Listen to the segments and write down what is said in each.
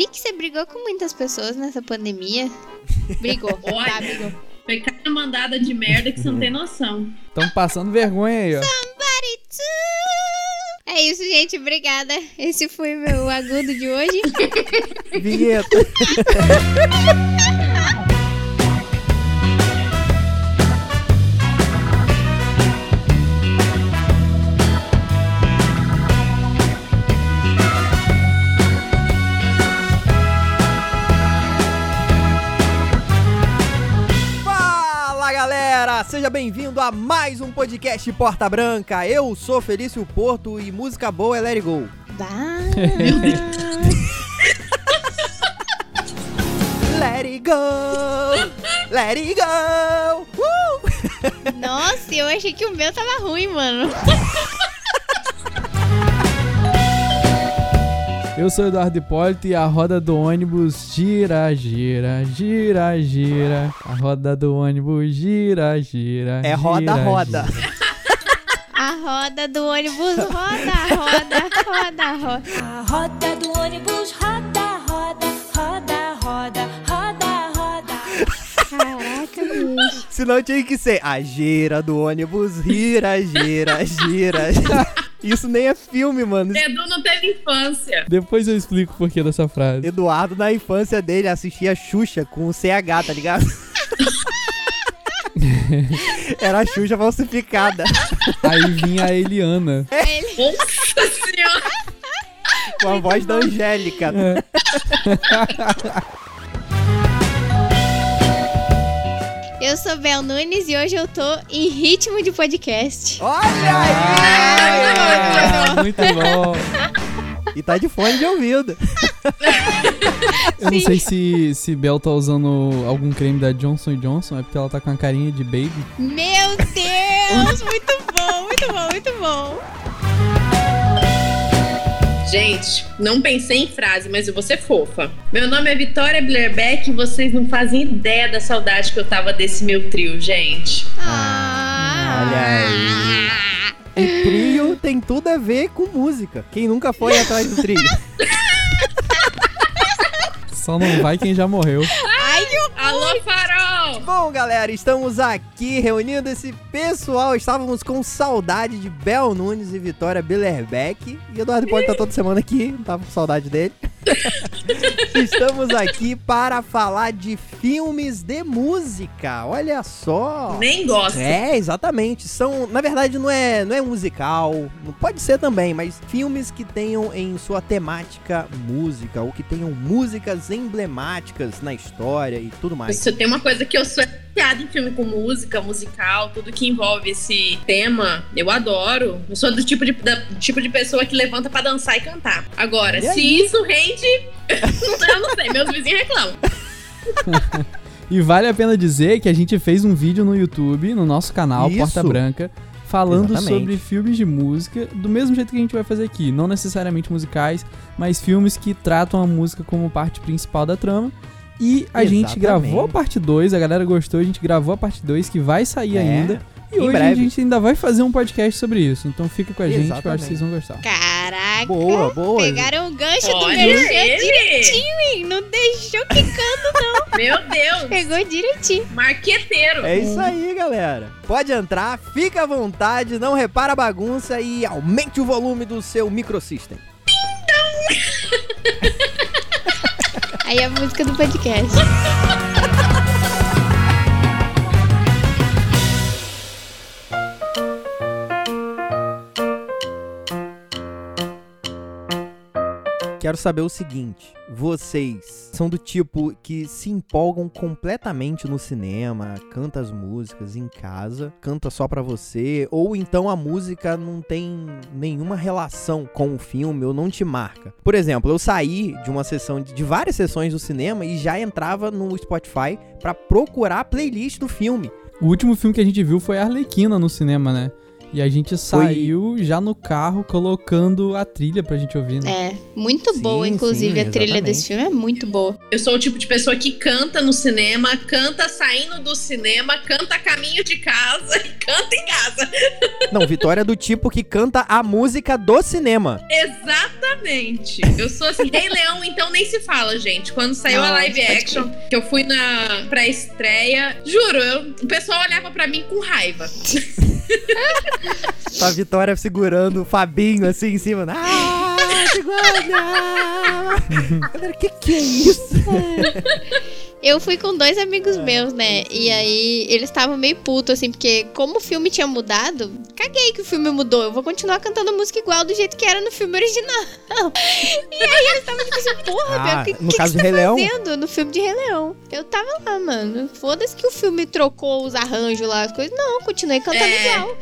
Vi que você brigou com muitas pessoas nessa pandemia. Brigou, Olha. tá, brigou. Foi cada mandada de merda que você não tem noção. Estão passando vergonha aí, ó. Somebody to- É isso, gente. Obrigada. Esse foi meu agudo de hoje. Vinheta. bem-vindo a mais um podcast Porta Branca. Eu sou Felício Porto e música boa é Let It Go. Let it go, let it go. Uh! Nossa, eu achei que o meu tava ruim, mano. Eu sou Eduardo Hipólito e a roda do ônibus gira, gira, gira, gira. A roda do ônibus gira, gira. É roda, gira, roda. gira. A roda do ônibus roda, roda, roda, roda. A roda do ônibus roda, roda, roda, roda, roda, roda. Caraca, bicho. Senão tinha que ser a gira do ônibus, gira, gira, gira. Isso nem é filme, mano. Edu não teve infância. Depois eu explico o porquê dessa frase. Eduardo, na infância dele, assistia Xuxa com o CH, tá ligado? Era a Xuxa falsificada. Aí vinha a Eliana. Nossa senhora. Com a voz da Angélica. Eu sou Bel Nunes e hoje eu tô em ritmo de podcast. Olha aí! Muito bom. E tá de fone de ouvido. Eu não sei se, se Bel tá usando algum creme da Johnson Johnson, é porque ela tá com a carinha de baby. Meu Deus! Muito bom, muito bom, muito bom. Gente, não pensei em frase, mas eu vou ser fofa. Meu nome é Vitória Blerbeck e vocês não fazem ideia da saudade que eu tava desse meu trio, gente. Ah, olha aí. O trio tem tudo a ver com música. Quem nunca foi atrás do trio? Só não vai quem já morreu. Ai, Alô, Farol! Bom, galera, estamos aqui reunindo esse pessoal. Estávamos com saudade de Bel Nunes e Vitória Billerbeck. E Eduardo pode estar toda semana aqui, não tava com saudade dele. estamos aqui para falar de filmes de música. Olha só. Nem gosto. É, exatamente. São, na verdade, não é, não é musical, pode ser também, mas filmes que tenham em sua temática música, ou que tenham músicas emblemáticas na história e tudo mais. Se tem uma coisa que eu sou viciada em filme com música, musical, tudo que envolve esse tema, eu adoro. Eu sou do tipo de, da- tipo de pessoa que levanta pra dançar e cantar. Agora, Olha se aí. isso rende, eu não sei, meus vizinhos reclamam. E vale a pena dizer que a gente fez um vídeo no YouTube, no nosso canal Isso. Porta Branca, falando Exatamente. sobre filmes de música, do mesmo jeito que a gente vai fazer aqui. Não necessariamente musicais, mas filmes que tratam a música como parte principal da trama. E a gente Exatamente. gravou a parte 2, a galera gostou, a gente gravou a parte 2 que vai sair É, ainda. E em hoje breve. a gente ainda vai fazer um podcast sobre isso. Então fica com a gente, que eu acho Exatamente. que vocês vão gostar. Caraca. Boa, boa. Pegaram o gancho do Olha merchan ele! direitinho, hein? Não deixou quicando, Meu Deus! pegou direitinho. Marqueteiro! É isso aí, galera. Pode entrar, fica à vontade, não repara a bagunça e aumente o volume do seu microsystem. Aí a música do podcast. Quero saber o seguinte: vocês são do tipo que se empolgam completamente no cinema, canta as músicas em casa, canta só pra você, ou então a música não tem nenhuma relação com o filme ou não te marca? Por exemplo, eu saí de uma sessão de, várias sessões do cinema e já entrava no Spotify pra procurar a playlist do filme. O último filme que a gente viu foi Arlequina no cinema, né? E a gente saiu já no carro colocando a trilha pra gente ouvir, né? É, muito Sim, boa, inclusive, sim, a trilha desse filme é muito boa. Eu sou o tipo de pessoa que canta no cinema, canta saindo do cinema, canta a caminho de casa e canta em casa. Não, Vitória é do tipo que canta a música do cinema. Exatamente. Eu sou assim. Rei Leão, então nem se fala, gente. Quando saiu a live action, que eu fui na pré-estreia, juro, eu- o pessoal olhava pra mim com raiva. Tá a Vitória segurando o Fabinho assim em cima. Ah, segura! Galera, que que é isso? Eu fui com dois amigos meus, né? E aí eles estavam meio putos, assim, porque como o filme tinha mudado, caguei que o filme mudou. Eu vou continuar cantando a música igual do jeito que era no filme original. E aí eles estavam tipo assim, porra, Ah, meu, o que, no que, caso que você tá Leão? fazendo no filme de Rei Leão? Eu tava lá, mano. Foda-se que o filme trocou os arranjos lá, as coisas. Não, continuei cantando É. igual.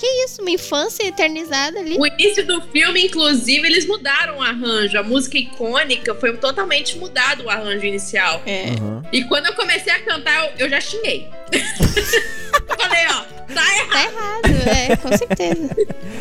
Que isso, uma infância eternizada ali. O início do filme, inclusive, eles mudaram o arranjo. A música icônica foi totalmente mudado o arranjo inicial. É. Uhum. E quando eu comecei a cantar, eu, eu já xinguei. eu falei, ó, tá errado. Tá errado, é, com certeza.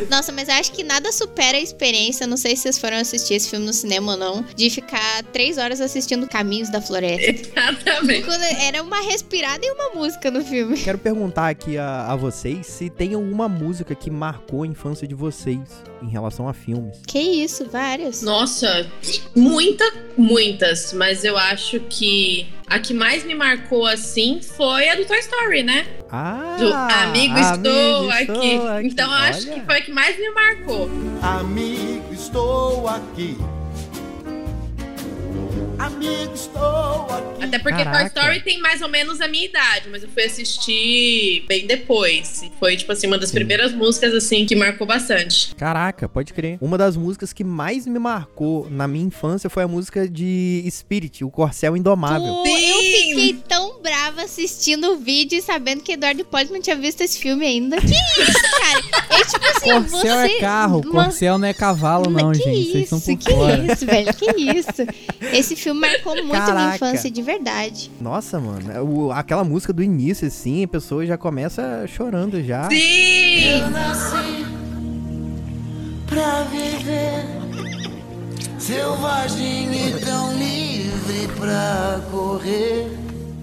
Nossa, mas eu acho que nada supera a experiência, não sei se vocês foram assistir esse filme no cinema ou não, de ficar três horas assistindo Caminhos da Floresta. Exatamente. Era uma respirada e uma música no filme. Quero perguntar aqui a, a vocês se tem alguma música que marcou a infância de vocês em relação a filmes. Que isso, várias. Nossa, muita, muitas. Mas eu acho que a que mais me marcou assim foi a do Toy Story, né? Ah, Do Amigo, estou, aqui. aqui. Então eu acho Olha. que foi a que mais me marcou. Amigo, estou aqui. Amigo, estou aqui. Até porque Caraca. Toy Story tem mais ou menos a minha idade, mas eu fui assistir bem depois. Foi, tipo assim, uma das Sim. primeiras músicas, assim, que marcou bastante. Caraca, pode crer. Uma das músicas que mais me marcou na minha infância foi a música de Spirit, o Corcel Indomável. Sim. eu fiquei tão brava assistindo o vídeo e sabendo que Eduardo Hipólito não tinha visto esse filme ainda. Que isso, cara? É tipo assim, Corcel você... é carro, uma- Corcel não é cavalo, não, que gente. Vocês isso, estão por que fora. isso, velho, que isso. Esse filme marcou muito a minha Caraca. infância, de verdade. Nossa, mano, é o- aquela música do início, assim, a pessoa já começa chorando já. Sim! nasci pra viver selvagem e tão livre pra correr.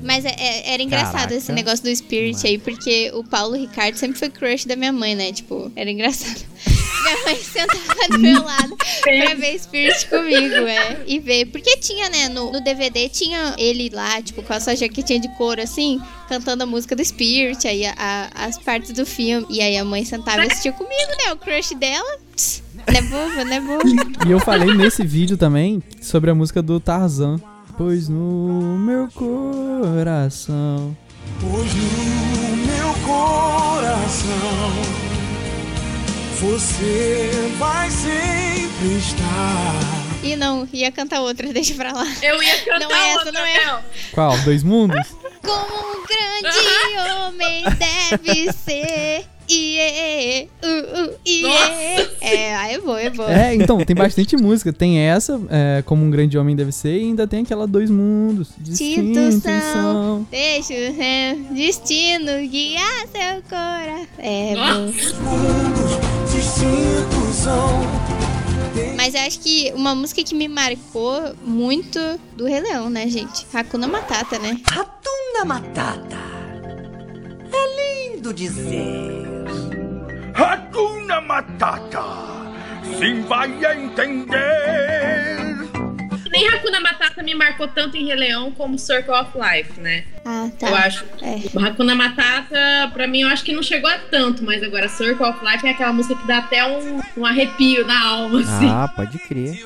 Mas é- é- era engraçado Caraca. esse negócio do Spirit aí, porque o Paulo Ricardo sempre foi crush da minha mãe, né? Tipo, era engraçado. Minha mãe sentava do meu lado pra ver Spirit comigo, é. E ver. Porque tinha, né? No, no DVD tinha ele lá, tipo, com a sua jaquetinha de couro assim, cantando a música do Spirit, aí a- a- as partes do filme. E aí a mãe sentava e assistia comigo, né? O crush dela. Não é boba, não é boba. E eu falei nesse vídeo também sobre a música do Tarzan. Pois no meu coração. Pois no meu coração você vai sempre estar. E não, ia cantar outra, deixa pra lá. Eu ia cantar Não é essa, outra, não é. Qual? Dois mundos? Como um grande homem deve ser. Iê, uh, uh, iê. É, aí é boa, é boa. É, então, tem bastante música. Tem essa, é, como um grande homem deve ser, e ainda tem aquela Dois Mundos. Distintos Distintos são. Deixa o é, destino guiar seu coração. É, Nossa. boa. Mundos distintos são. Mas eu acho que uma música que me marcou muito do Rei Leão, né, gente? Hakuna Matata, né? Ratunda Matata. É lindo dizer. Hakuna Matata. Sim, vai entender. Nem Hakuna Matata me marcou tanto em Rei Leão como Circle of Life, né? Ah, tá. Eu acho. É. O Hakuna Matata, pra mim, eu acho que não chegou a tanto, mas agora Circle of Life é aquela música que dá até um, um arrepio na alma, assim. Ah, pode crer.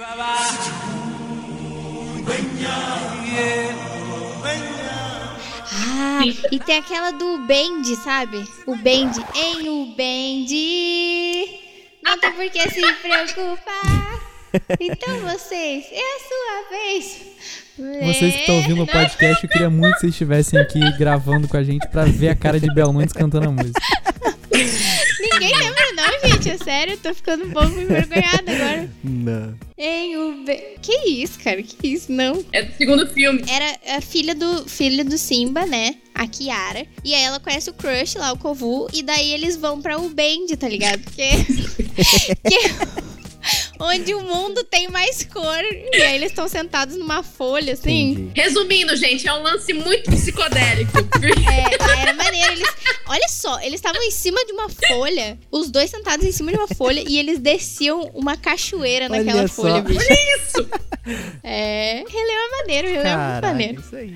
Ah, e tem aquela do Bend, sabe? O Bend. Em o Bend. Não tem por que se preocupar. Então vocês, é a sua vez. Vocês que estão ouvindo o podcast, eu queria muito que vocês estivessem aqui gravando com a gente pra ver a cara de Bel Nunes cantando a música. Ninguém lembra gente. É sério, eu tô ficando um pouco envergonhada agora. Não. Em o Bend. Que isso, cara? Que isso? Não. É do segundo filme. Era a filha do, filha do Simba, né? a Kiara. E aí ela conhece o crush lá, o Kovu. E daí eles vão pra Ubend, tá ligado? Porque. que- Onde o mundo tem mais cor. E aí eles estão sentados numa folha, assim. Entendi. Resumindo, gente, é um lance muito psicodélico. É, era maneiro. Eles, olha só, eles estavam em cima de uma folha, os dois sentados em cima de uma folha, e eles desciam uma cachoeira Olha naquela só. folha, bicho. É, Rei Leão é maneiro, Rei Leão é muito maneiro. isso aí.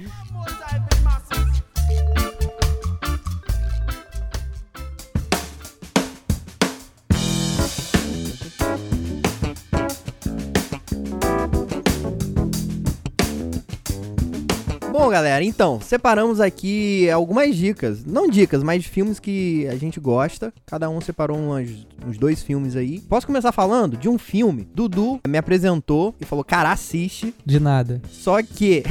Bom, galera, então, separamos aqui algumas dicas. Não dicas, mas filmes que a gente gosta. Cada um separou umas- uns dois filmes aí. Posso começar falando de um filme? Dudu me apresentou e falou: Cara, assiste. De nada. Só que.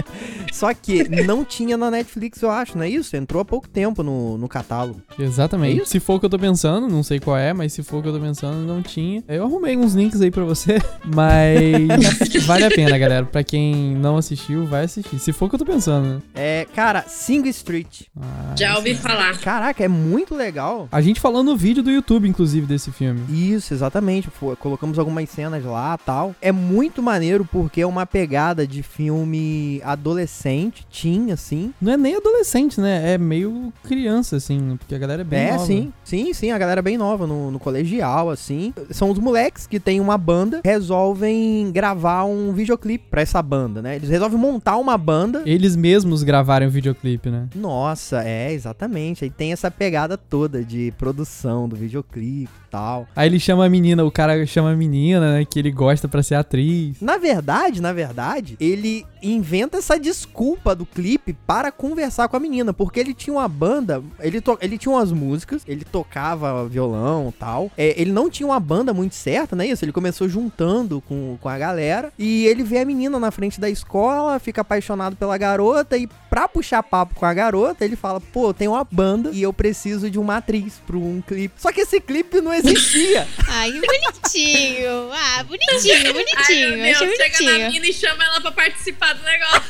Só que não tinha na Netflix, eu acho, não é isso? Entrou há pouco tempo no, no catálogo. Exatamente. É se for o que eu tô pensando, não sei qual é, mas se for o que eu tô pensando, não tinha. Eu arrumei uns links aí pra você, mas vale a pena, galera. Pra quem não assistiu, vai assistir. Se for que eu tô pensando, né? É, cara, Sing Street. Ah, Já ouvi falar. Caraca, é muito legal. A gente falou no vídeo do YouTube, inclusive, desse filme. Isso, exatamente. Fo- colocamos algumas cenas lá tal. É muito maneiro porque é uma pegada de filme adolescente, teen, assim. Não é nem adolescente, né? É meio criança, assim, porque a galera é bem é, nova. sim. Sim, sim, a galera é bem nova no, no colegial, assim. São os moleques que têm uma banda, resolvem gravar um videoclipe pra essa banda, né? Eles resolvem montar uma banda. Eles mesmos gravaram o videoclipe, né? Nossa, é, exatamente. Aí tem essa pegada toda de produção do videoclipe tal. Aí ele chama a menina, o cara chama a menina, né? Que ele gosta pra ser atriz. Na verdade, na verdade, ele inventa essa desculpa do clipe para conversar com a menina, porque ele tinha uma banda, ele, to- ele tinha umas músicas, ele tocava violão e tal. É, ele não tinha uma banda muito certa, né? Isso, ele começou juntando com, com a galera e ele vê a menina na frente da escola, fica apaixonado pela garota e pra puxar papo com a garota, ele fala: "Pô, tenho uma banda e eu preciso de uma atriz para um clipe". Só que esse clipe não existia. Ai, bonitinho. Ah, bonitinho, bonitinho. Ai, achei chega bonitinho. na mina e chama ela pra participar do negócio.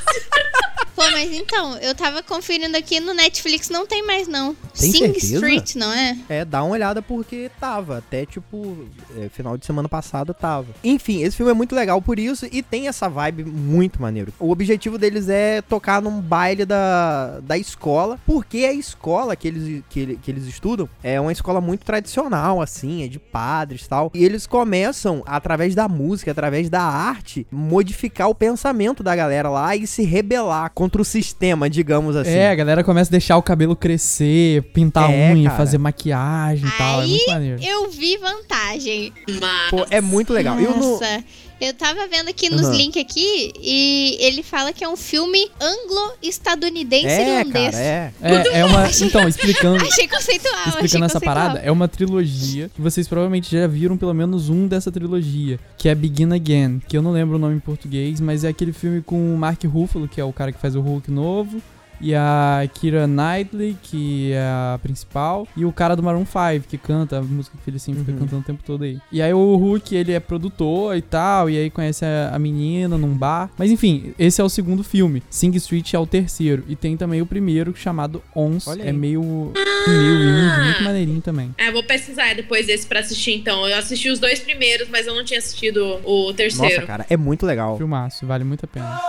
Pô, mas então, eu tava conferindo aqui no Netflix, não tem mais não. Tem Sing certeza? Street, não é? É, dá uma olhada porque tava. Até, tipo, é, final de semana passada tava. Enfim, esse filme é muito legal por isso e tem essa vibe muito maneiro. O objetivo deles é tocar num baile da, da escola, porque a escola que eles, que, que eles estudam é uma escola muito tradicional, assim, é de padres e tal. E eles começam, através da música, através da arte, modificar o pensamento da galera lá e se rebelar contra o sistema, digamos assim. É, a galera começa a deixar o cabelo crescer, pintar É, unha, cara. fazer maquiagem e tal. É Aí muito maneiro. eu vi vantagem. Mas... Pô, é muito legal. Eu não, Nossa, eu tava vendo aqui nos Aham. links aqui e ele fala que é um filme anglo-estadunidense é, irlandês. cara, é. É, é uma. Então, explicando. Achei conceitual, achei Explicando essa conceitual. parada, é uma trilogia que vocês provavelmente já viram pelo menos um dessa trilogia, que é Begin Again, que eu não lembro o nome em português, mas é aquele filme com o Mark Ruffalo, que é o cara que faz o Hulk novo, e a Kira Knightley, que é a principal, e o cara do Maroon 5, que canta a música que ele sempre fica Uhum. cantando o tempo todo aí. E aí o Hulk, ele é produtor e tal, e aí conhece a, a menina num bar. Mas enfim, esse é o segundo filme. Sing Street é o terceiro. E tem também o primeiro, chamado Ons. É meio, meio indie, muito maneirinho também. É, vou pesquisar depois desse pra assistir, então. Eu assisti os dois primeiros, mas eu não tinha assistido o terceiro. Nossa, cara, é muito legal. Filmaço, vale muito a pena.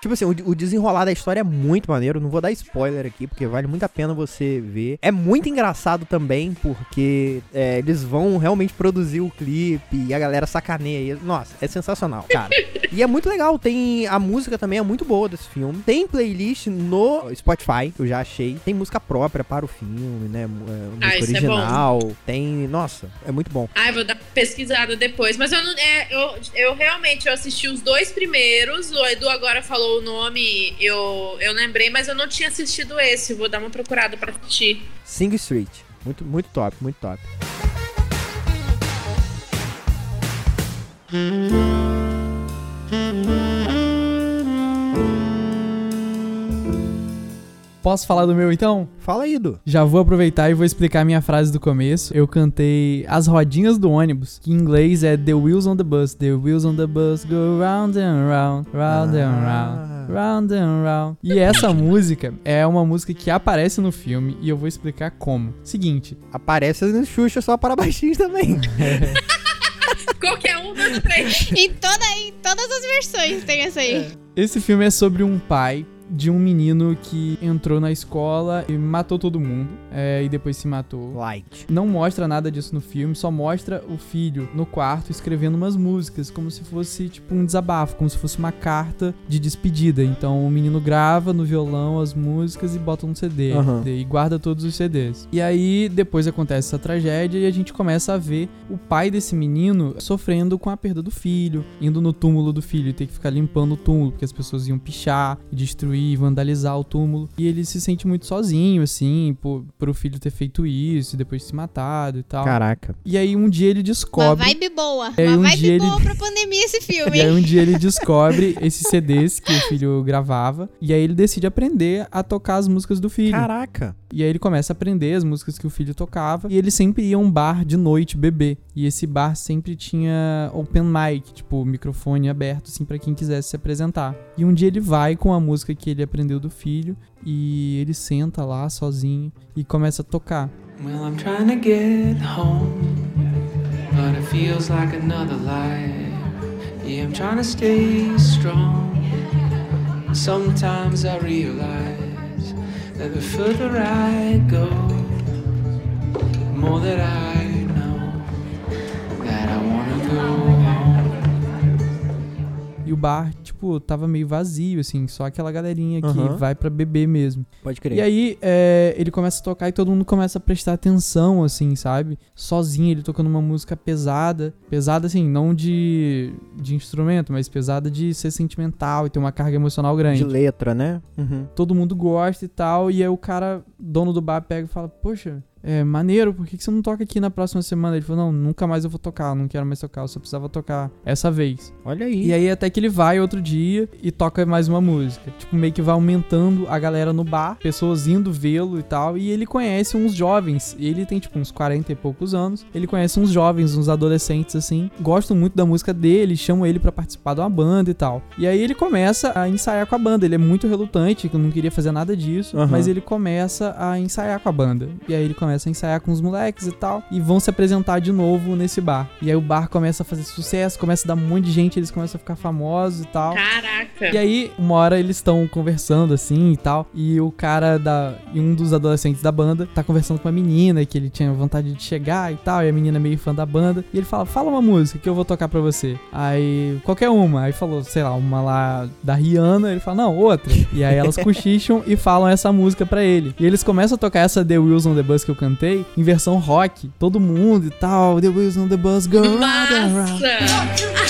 Tipo assim, o, o desenrolar da história é muito maneiro. Não vou dar spoiler aqui, porque vale muito a pena você ver. É muito engraçado também, porque é, eles vão realmente produzir o clipe e a galera sacaneia. Nossa, é sensacional, cara. e é muito legal. Tem. A música também é muito boa desse filme. Tem playlist no Spotify, que eu já achei. Tem música própria para o filme, né? é, Ah, é original. Tem. Nossa, é muito bom. Ai, vou dar pesquisada depois. Mas eu não. É, eu, eu realmente eu assisti os dois primeiros. O Edu agora falou o nome, eu, eu lembrei, mas eu não tinha assistido esse. Vou dar uma procurada pra assistir. Sing Street. Muito, muito top, muito top. Posso falar do meu então? Fala aí, Du. Já vou aproveitar e vou explicar a minha frase do começo. Eu cantei As Rodinhas do Ônibus, que em inglês é The Wheels on the Bus. The wheels on the bus go round and round, round and round. Ah. Round and round. E essa música é uma música que aparece no filme e eu vou explicar como. Seguinte, Aparece no Xuxa só para baixinhos também. Qualquer um dos três. Em, toda, em todas as versões tem essa aí. esse filme é sobre um pai de um menino que entrou na escola e matou todo mundo é, e depois se matou. Light. Não mostra nada disso no filme, só mostra o filho no quarto escrevendo umas músicas, como se fosse tipo um desabafo, como se fosse uma carta de despedida. Então o menino grava no violão as músicas e bota no CD Aham. e guarda todos os CDs. E aí depois acontece essa tragédia e a gente começa a ver o pai desse menino sofrendo com a perda do filho, indo no túmulo do filho e ter que ficar limpando o túmulo, porque as pessoas iam pichar, destruir, vandalizar o túmulo. E ele se sente muito sozinho, assim, por, por o filho ter feito isso e depois se matado e tal. Caraca. E aí um dia ele Uma descobre. vibe boa. Uma um vibe dia ele- boa pra pandemia esse filme, E aí um dia ele descobre esses CDs que o filho gravava. E aí ele decide aprender a tocar as músicas do filho. Caraca. E aí ele começa a aprender as músicas que o filho tocava. E ele sempre ia a um bar de noite beber. E esse bar sempre tinha open mic, tipo, microfone aberto, assim, pra quem quisesse se apresentar. E um dia ele vai com a música que ele aprendeu do filho. E ele senta lá sozinho e começa a tocar. Well, I'm trying to get home, but it feels like another life. Yeah, I'm trying to stay strong. Sometimes I realize that the further I go, the more that I know that I wanna go. E o bar, tipo, tava meio vazio, assim, só aquela galerinha que Aham. vai pra beber mesmo. Pode crer. E aí, é, ele começa a tocar e todo mundo começa a prestar atenção, assim, sabe? Sozinho, ele tocando uma música pesada. Pesada, assim, não de, de instrumento, mas pesada de ser sentimental e ter uma carga emocional grande. De letra, né? Uhum. Todo mundo gosta e tal. E aí o cara, dono do bar, pega e fala: Poxa, é maneiro, por que, que você não toca aqui na próxima semana? Ele falou: Não, nunca mais eu vou tocar, não quero mais tocar, eu só precisava tocar essa vez. Olha aí. E aí até que ele vai outro dia e toca mais uma música. Tipo, meio que vai aumentando a galera no bar, pessoas indo vê-lo e tal. E ele conhece uns jovens. Ele tem, tipo, uns 40 e poucos anos. Ele conhece uns jovens, uns adolescentes, assim. Gostam muito da música dele, chamam ele pra participar de uma banda e tal. E aí ele começa a ensaiar com a banda. Ele é muito relutante, que não queria fazer nada disso. Aham. Mas ele começa a ensaiar com a banda. E aí ele começa a ensaiar com os moleques e tal. E vão se apresentar de novo nesse bar. E aí o bar começa a fazer sucesso, começa a dar um monte de gente, eles começam a ficar famosos e tal. Caraca. E aí, uma hora eles estão conversando assim e tal. E o cara da. E um dos adolescentes da banda tá conversando com a menina que ele tinha vontade de chegar e tal. E a menina é meio fã da banda. E ele fala: Fala uma música que eu vou tocar pra você. Aí, qualquer uma. Aí falou, sei lá, uma lá da Rihanna. Ele fala: Não, outra. E aí elas cochicham e falam essa música pra ele. E eles começam a tocar essa The Wheels on the Bus que eu cantei em versão rock. Todo mundo e tal. The Wheels on the Bus go round and round. Massa!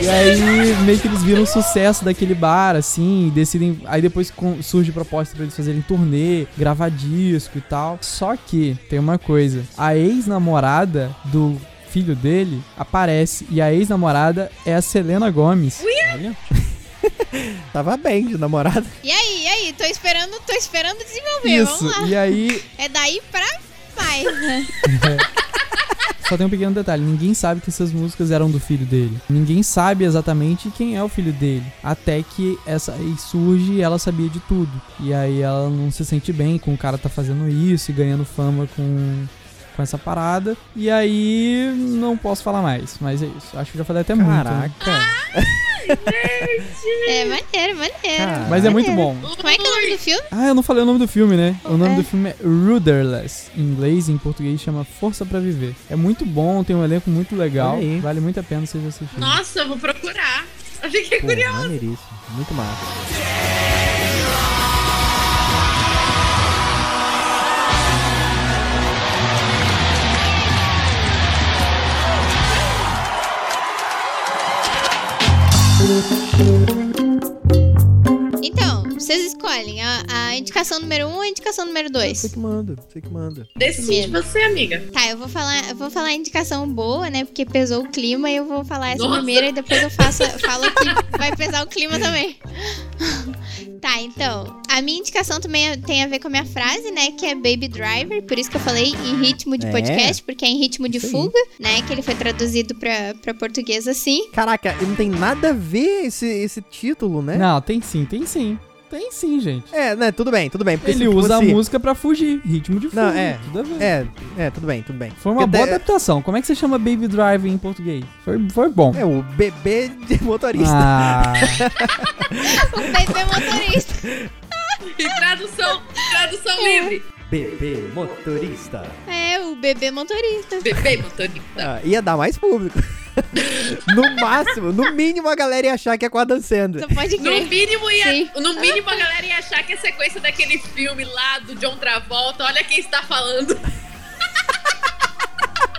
E aí, meio que eles viram o sucesso daquele bar, assim, e decidem. Aí depois surge proposta pra eles fazerem turnê, gravar disco e tal. Só que tem uma coisa: a ex-namorada do filho dele aparece, e a ex-namorada é a Selena Gomes. Olha. Tava bem de namorada. E aí, e aí? Tô esperando, tô esperando desenvolver. Isso, Vamos lá. e aí É daí pra mais. Só tem um pequeno detalhe: ninguém sabe que essas músicas eram do filho dele. Ninguém sabe exatamente quem é o filho dele. Até que essa aí surge e ela sabia de tudo. E aí ela não se sente bem com o cara tá fazendo isso e ganhando fama com, com essa parada. E aí não posso falar mais. Mas é isso. Acho que já falei até muito. né? Caraca. É maneiro, maneiro. Cara. Mas é muito Maneiro. bom. Como é que é o nome do filme? Ah, eu não falei o nome do filme, né? O nome É. do filme é Rudderless. Em inglês e em português chama Força pra Viver. É muito bom, tem um elenco muito legal. Vale muito a pena vocês assistirem. Nossa, eu vou procurar. Eu fiquei Pô, curiosa. maneiríssimo. Muito massa. Então, vocês escolhem a, a indicação número 1 um ou a indicação número Você 2? que manda, você que manda. Decide você, amiga. Tá, eu vou falar, eu vou falar a indicação boa, né? Porque pesou o clima e eu vou falar essa Nossa. primeira e depois eu faço, falo que vai pesar o clima também. Tá, então, a minha indicação também é- tem a ver com a minha frase, né? Que é Baby Driver, por isso que eu falei em ritmo de É. podcast, porque é em ritmo de Isso aí. fuga, né? Que ele foi traduzido pra, pra português assim. Caraca, não tem nada a ver esse, esse título, né? Não, tem sim, tem sim. Tem sim, gente. É, né? Tudo bem, tudo bem. Porque Ele se usa fosse... a música pra fugir. Ritmo de fuga. Não, é. Tudo a ver. É, é, tudo bem, tudo bem. Foi uma Porque boa até- adaptação. Como é que você chama Baby Drive em português? Foi, foi bom. É, o bebê de motorista. Ah, O bebê motorista. E tradução, tradução livre. Bebê motorista. É, o bebê motorista. Bebê motorista. Ah, ia dar mais público. no máximo, no mínimo a galera ia achar que é com a Dan Sandler. Você pode No mínimo, ia, Sim. no mínimo a galera ia achar que a sequência daquele filme lá do John Travolta, olha quem está falando.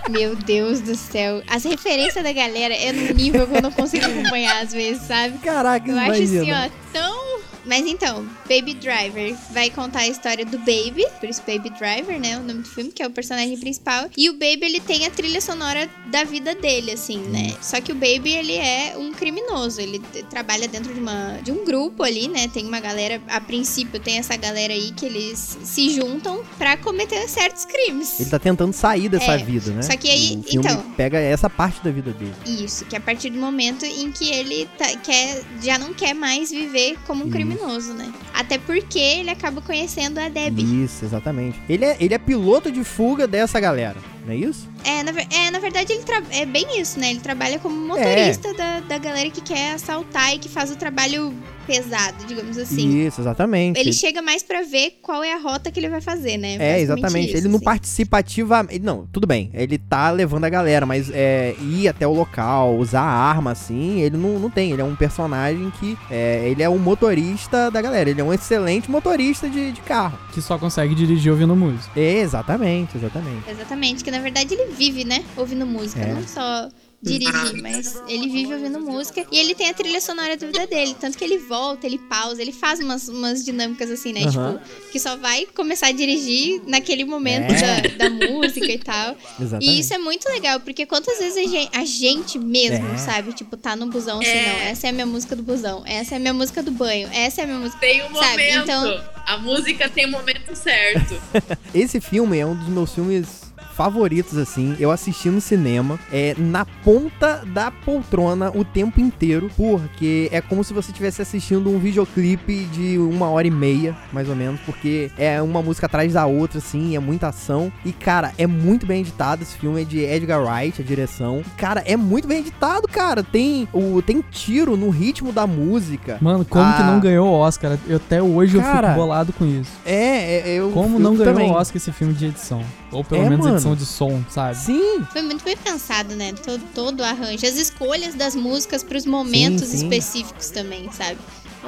Meu Deus do céu. As referências da galera é num nível que eu não consigo acompanhar às vezes, sabe? Caraca, Eu acho assim, imagina. ó, tão. Mas então, Baby Driver vai contar a história do Baby, por isso Baby Driver, né? O nome do filme, que é o personagem principal. E o Baby, ele tem a trilha sonora da vida dele, assim, né? Só que o Baby, ele é um criminoso. Ele trabalha dentro de, uma, de um grupo ali, né? Tem uma galera, a princípio, tem essa galera aí que eles se juntam pra cometer certos crimes. Ele tá tentando sair dessa É, vida, né? só que aí, o filme então- pega essa parte da vida dele. Isso, que é a partir do momento em que ele tá- quer, já não quer mais viver como um Isso. Criminoso, né? Até porque ele acaba conhecendo a Debbie. Isso, exatamente. Ele é, ele é piloto de fuga dessa galera, não é isso? É, na, é, na verdade, ele é bem isso, né? Ele trabalha como motorista da, da galera que quer assaltar e que faz o trabalho pesado, digamos assim. Isso, exatamente. Ele chega mais pra ver qual é a rota que ele vai fazer, né? É, exatamente. isso, ele não assim. participa ativamente. Não, tudo bem. Ele tá levando a galera, mas é, ir até o local, usar a arma assim, ele não, não tem. Ele é um personagem que. É, ele é um motorista da galera. Ele é um excelente motorista de, de carro. que só consegue dirigir ouvindo música. É, exatamente, exatamente. Exatamente, que na verdade ele vive, né? Ouvindo música, É. não só dirigir, mas ele vive ouvindo música e ele tem a trilha sonora da vida dele. Tanto que ele volta, ele pausa, ele faz umas, umas dinâmicas assim, né? Aham. Tipo, que só vai começar a dirigir naquele momento É. da, da música e tal. Exatamente. E isso é muito legal, porque quantas vezes a gente, a gente mesmo, É. sabe? Tipo, tá no busão assim, É. não, essa é a minha música do busão, essa é a minha música do banho, essa é a minha música. Tem um Sabe, momento. então- A música tem o momento certo. Esse filme é um dos meus filmes favoritos, assim. Eu assisti no cinema, é na ponta da poltrona o tempo inteiro, porque é como se você estivesse assistindo um videoclipe de uma hora e meia, mais ou menos, porque é uma música atrás da outra, assim, é muita ação. E, cara, é muito bem editado. Esse filme é de Edgar Wright, a direção. Cara, é muito bem editado, cara. Tem, o, tem tiro no ritmo da música. Mano, como que Ah. não ganhou o Oscar? Eu, até hoje eu Cara, fico bolado com isso. É, é eu. Como eu não ganhou o Oscar esse filme de edição? Ou pelo É, menos mano. edição de som, sabe? Sim, Foi muito bem pensado, né? Todo, todo o arranjo. As escolhas das músicas pros momentos Sim, sim. específicos também, sabe?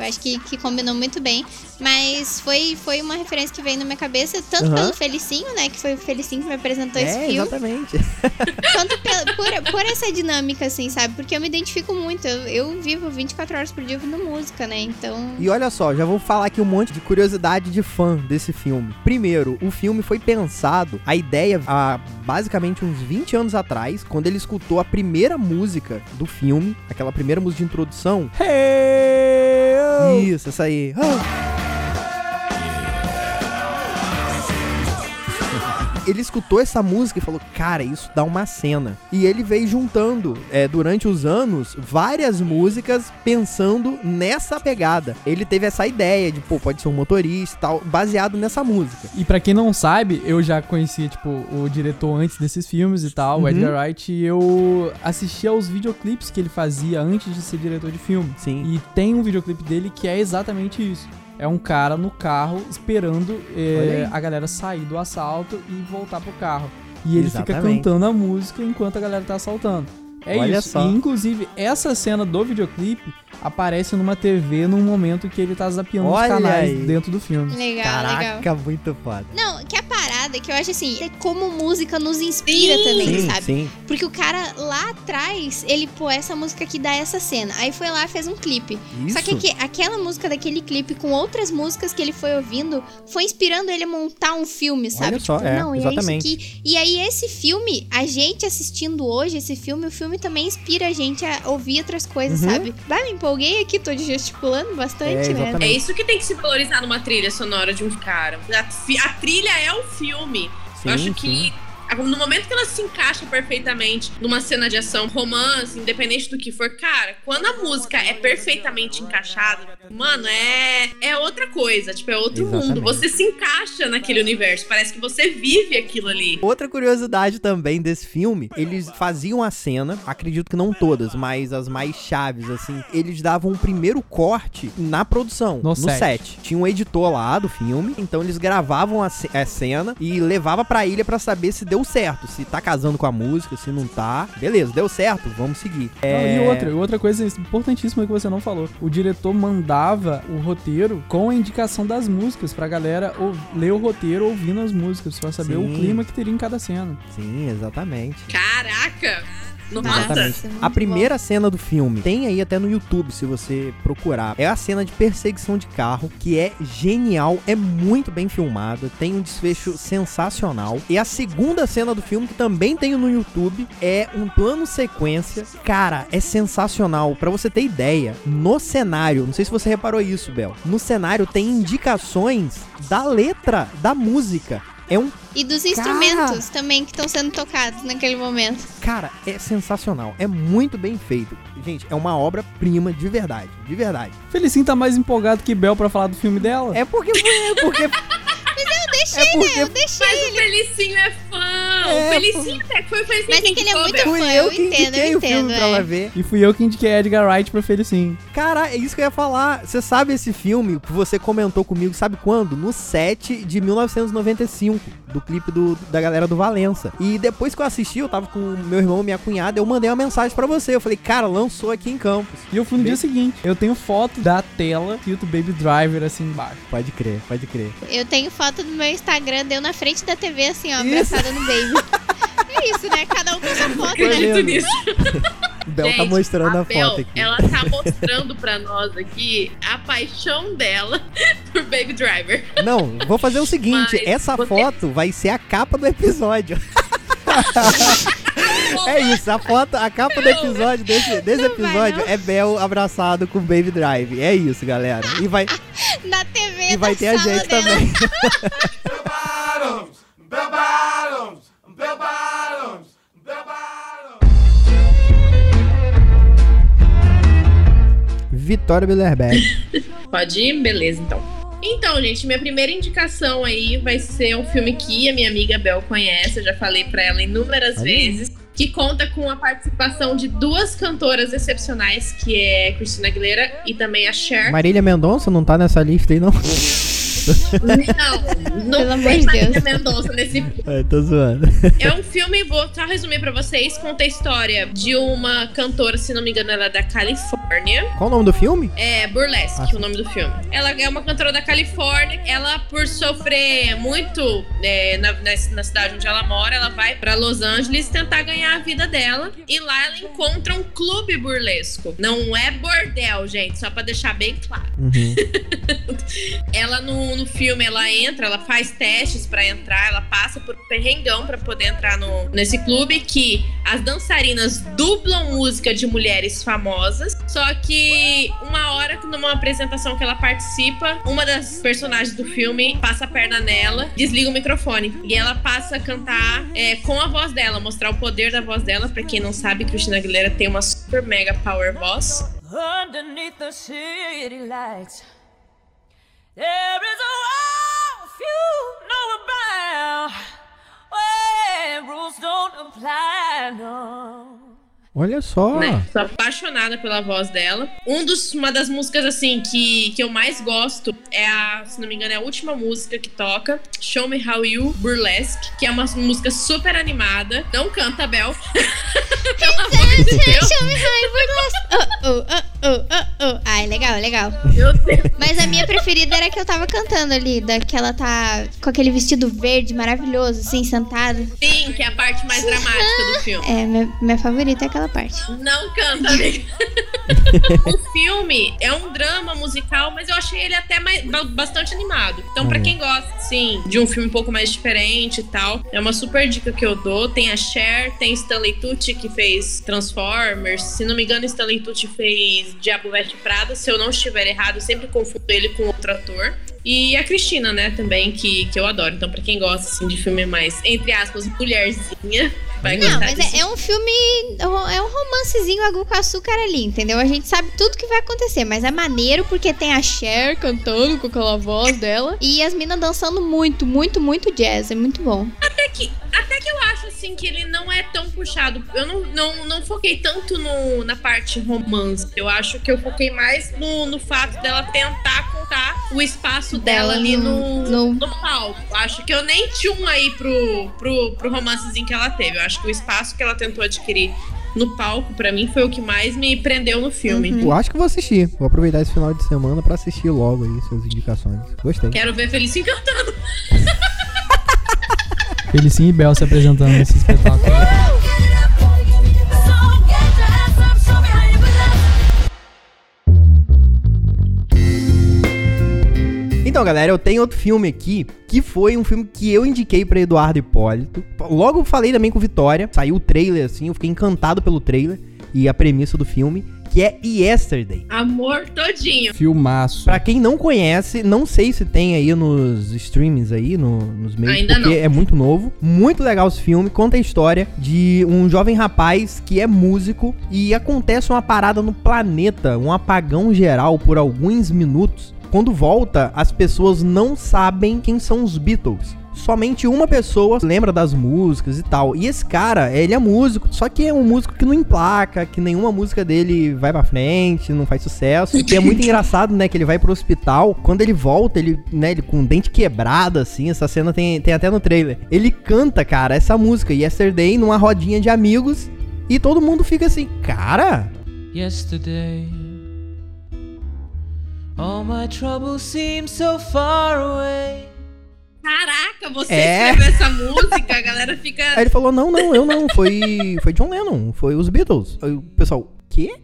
Eu acho que, que combinou muito bem. Mas foi, foi uma referência que veio na minha cabeça, tanto Aham. pelo Felicinho, né? Que foi o Felicinho que me apresentou esse é, filme, exatamente. quanto pela- por, por essa dinâmica, assim, sabe? Porque eu me identifico muito. Eu, eu vivo 24 horas por dia ouvindo música, né? Então. E olha só, já vou falar aqui um monte de curiosidade de fã desse filme. Primeiro, o filme foi pensado, a ideia, há basicamente uns 20 anos atrás, quando ele escutou a primeira música do filme, aquela primeira música de introdução. Hey! Isso, essa aí. Ah. Ele escutou essa música e falou: Cara, isso dá uma cena. E ele veio juntando, é, durante os anos, várias músicas pensando nessa pegada. Ele teve essa ideia de, pô, pode ser um motorista e tal, baseado nessa música. E pra quem não sabe, eu já conhecia, tipo, o diretor antes desses filmes e tal, Uhum. o Edgar Wright, e eu assistia aos videoclipes que ele fazia antes de ser diretor de filme. Sim. E tem um videoclipe dele que é exatamente isso. É um cara no carro esperando é, a galera sair do assalto e voltar pro carro. E ele fica Exatamente. cantando a música enquanto a galera tá assaltando. É Olha isso. só. E inclusive, essa cena do videoclipe aparece numa TV num momento que ele tá zapeando Olha os canais aí. dentro do filme. Legal, legal. Caraca, muito foda. Não, que a parada parada que eu acho assim, é como música nos inspira Sim. também, sim, sabe? sim. Porque o cara lá atrás, ele, pô, essa música aqui dá essa cena. Aí foi lá e fez um clipe. Isso. Só que aque- aquela música daquele clipe com outras músicas que ele foi ouvindo foi inspirando ele a montar um filme, sabe? Olha só, tipo, é, não, e exatamente. é isso aqui. E aí esse filme, a gente assistindo hoje esse filme, o filme também inspira a gente a ouvir outras coisas, Uhum. sabe? Vai, me empolguei aqui, tô gesticulando bastante, É, né? É isso que tem que se valorizar numa trilha sonora de um cara. A, a trilha é o filme. Sim, eu acho sim. que no momento que ela se encaixa perfeitamente numa cena de ação, romance, independente do que for, cara, quando a música é perfeitamente encaixada, mano, é, é outra coisa. Tipo, é outro Exatamente. mundo. Você se encaixa naquele universo. Parece que você vive aquilo ali. Outra curiosidade também desse filme, eles faziam a cena, acredito que não todas, mas as mais chaves, assim, eles davam um primeiro corte na produção, No no, set. set. Tinha um editor lá do filme, então eles gravavam a, a cena e levava pra ilha pra saber se deu certo, se tá casando com a música, se não tá. Beleza, deu certo, vamos seguir. Não, É, e outra, outra coisa importantíssima que você não falou. O diretor mandava o roteiro com a indicação das músicas pra galera ou- ler o roteiro ouvindo as músicas, pra saber o Sim. clima que teria em cada cena. Sim, exatamente. Caraca! Nossa! Exatamente. Muito A primeira cena do filme, tem aí até no YouTube, se você procurar. É a cena de perseguição de carro, que é genial, é muito bem filmada, tem um desfecho sensacional. E a segunda cena do filme, que também tem no YouTube, é um plano sequência. Cara, é sensacional. Pra você ter ideia, no cenário, não sei se você reparou isso, Bel, no cenário tem indicações da letra da música. É um E dos instrumentos também que estão sendo tocados naquele momento. Cara, é sensacional. É muito bem feito. Gente, é uma obra-prima de verdade. De verdade. Felicinho tá mais empolgado que Bel pra falar do filme dela. É porque. É porque. Deixei, É porque- né? Eu deixei. Mas o Felicinho é fã! É, o Felicinho até que foi o Felicinho Mas é que ele é muito fã, eu eu que entendo, indiquei eu o filme entendo, pra ela é. ver. E fui eu que indiquei Edgar Wright pra Felicinho. Cara, é isso que eu ia falar. Você sabe esse filme que você comentou comigo, sabe quando? No set de 1995, do clipe do, da galera do Valença. E depois que eu assisti, eu tava com meu irmão e minha cunhada, eu mandei uma mensagem pra você. Eu falei, cara, lançou aqui em Campos. E eu fui no Bem- dia seguinte. Eu tenho foto da tela escrito Baby Driver assim embaixo. Pode crer, pode crer. Eu tenho foto do meu Instagram, deu na frente da TV, assim, ó, Isso. abraçada no baby. é isso, né? Cada um com sua foto, né? Acredito nisso. O Bel tá Gente, mostrando a, Bel, foto aqui. Ela tá mostrando pra nós aqui a paixão dela por Baby Driver. Não, vou fazer o seguinte: Mas essa você- foto vai ser a capa do episódio. É isso, a foto, a capa do episódio desse, desse vai, episódio não. é Bel abraçado com Baby Drive. É isso, galera. E vai, Na TV e vai ter a gente dela. também. Vitória Bilderberg. Pode ir? Beleza, então. Então, gente, minha primeira indicação aí vai ser um filme que a minha amiga Bel conhece, eu já falei pra ela inúmeras aí. vezes, que conta com a participação de duas cantoras excepcionais, que é Cristina Aguilera e também a Cher. Marília Mendonça não tá nessa lista aí, não? Não, não de Marília Deus. Mendonça nesse É, tô zoando. É um filme, vou só resumir pra vocês, conta a história de uma cantora, se não me engano, ela é da Califórnia. Qual o nome do filme? É Burlesque, Ah, sim. o nome do filme. Ela é uma cantora da Califórnia. Ela, por sofrer muito é, na, na- na cidade onde ela mora, ela vai pra Los Angeles tentar ganhar a vida dela. E lá ela encontra um clube burlesco. Não é bordel, gente, só pra deixar bem claro. Uhum. Ela no, no filme, ela entra, ela faz testes pra entrar, ela passa por um perrengão pra poder entrar no, nesse clube que as dançarinas dublam música de mulheres famosas. Só que uma hora, numa apresentação que ela participa, uma das personagens do filme passa a perna nela, desliga o microfone. E ela passa a cantar é, com a voz dela, mostrar o poder da voz dela. Pra quem não sabe, Cristina Aguilera tem uma super mega power voz. Underneath the city lights, Olha só. né? Sou apaixonada pela voz dela. Um dos, uma das músicas, assim, que, que eu mais gosto é a, se não me engano, é a última música que toca, Show Me How You Burlesque, que é uma música super animada. Não canta, Bel. Pelo amor de Deus. Show me how you burlesque. Oh, oh, oh, oh, oh, oh. Ah, é legal, é legal. Mas a minha preferida era a que eu tava cantando ali, da que ela tá com aquele vestido verde maravilhoso, assim, sentada. Sim, que é a parte mais dramática do filme. É, minha, minha favorita é aquela parte. Não canta, amiga. o filme é um drama musical, mas eu achei ele até mais, ba- bastante animado. Então, pra quem gosta, sim, de um filme um pouco mais diferente e tal, é uma super dica que eu dou. Tem a Cher, tem Stanley Tucci, que fez Transformers. Se não me engano, Stanley Tucci fez Diabo Veste Prada. Se eu não estiver errado, eu sempre confundo ele com outro ator. E a Cristina, né, também, que, que eu adoro. Então, pra quem gosta, assim, de filme mais, entre aspas, mulherzinha, vai Não, gostar mas desse é, é um filme. É um romancezinho água com açúcar ali, entendeu? A gente sabe tudo que vai acontecer, mas é maneiro porque tem a Cher cantando com aquela voz dela e as minas dançando muito, muito, muito jazz. É muito bom. Assim que ele não é tão puxado. Eu não, não, não foquei tanto no, na parte romance. Eu acho que eu foquei mais no, no fato dela tentar contar o espaço dela, Dela ali no- no, no- palco. Acho que eu nem tinha um aí pro, pro, pro romancezinho que ela teve. Eu acho que o espaço que ela tentou adquirir no palco, pra mim, foi o que mais me prendeu no filme. Uhum. Eu acho que vou assistir. Vou aproveitar esse final de semana pra assistir logo aí suas indicações. Gostei. Quero ver Felicinho cantando. Felicinho e Bel se apresentando nesse espetáculo. Então, galera, eu tenho outro filme aqui, que foi um filme que eu indiquei pra Eduardo Hipólito. Logo falei também com Vitória, saiu o trailer assim, eu fiquei encantado pelo trailer e a premissa do filme, que é Yesterday. Amor todinho. Filmaço. Pra quem não conhece, não sei se tem aí nos streamings aí, no- nos meios, Ainda porque não. é muito novo. Muito legal esse filme, conta a história de um jovem rapaz que é músico e acontece uma parada no planeta, um apagão geral por alguns minutos. Quando volta, as pessoas não sabem quem são os Beatles. Somente uma pessoa lembra das músicas e tal. E esse cara, ele é músico, só que é um músico que não emplaca, que nenhuma música dele vai pra frente, não faz sucesso. E é muito engraçado, né, que ele vai pro hospital. Quando ele volta, ele, né, ele com o dente quebrado, assim, essa cena tem, tem até no trailer. Ele canta, cara, essa música, Yesterday, numa rodinha de amigos. E todo mundo fica assim, cara, Yesterday, all my troubles seem so far away. Caraca, você É. escreveu essa música, a galera fica. Aí ele falou: Não, não, eu não. Foi, foi John Lennon, foi os Beatles. Aí o pessoal, quê?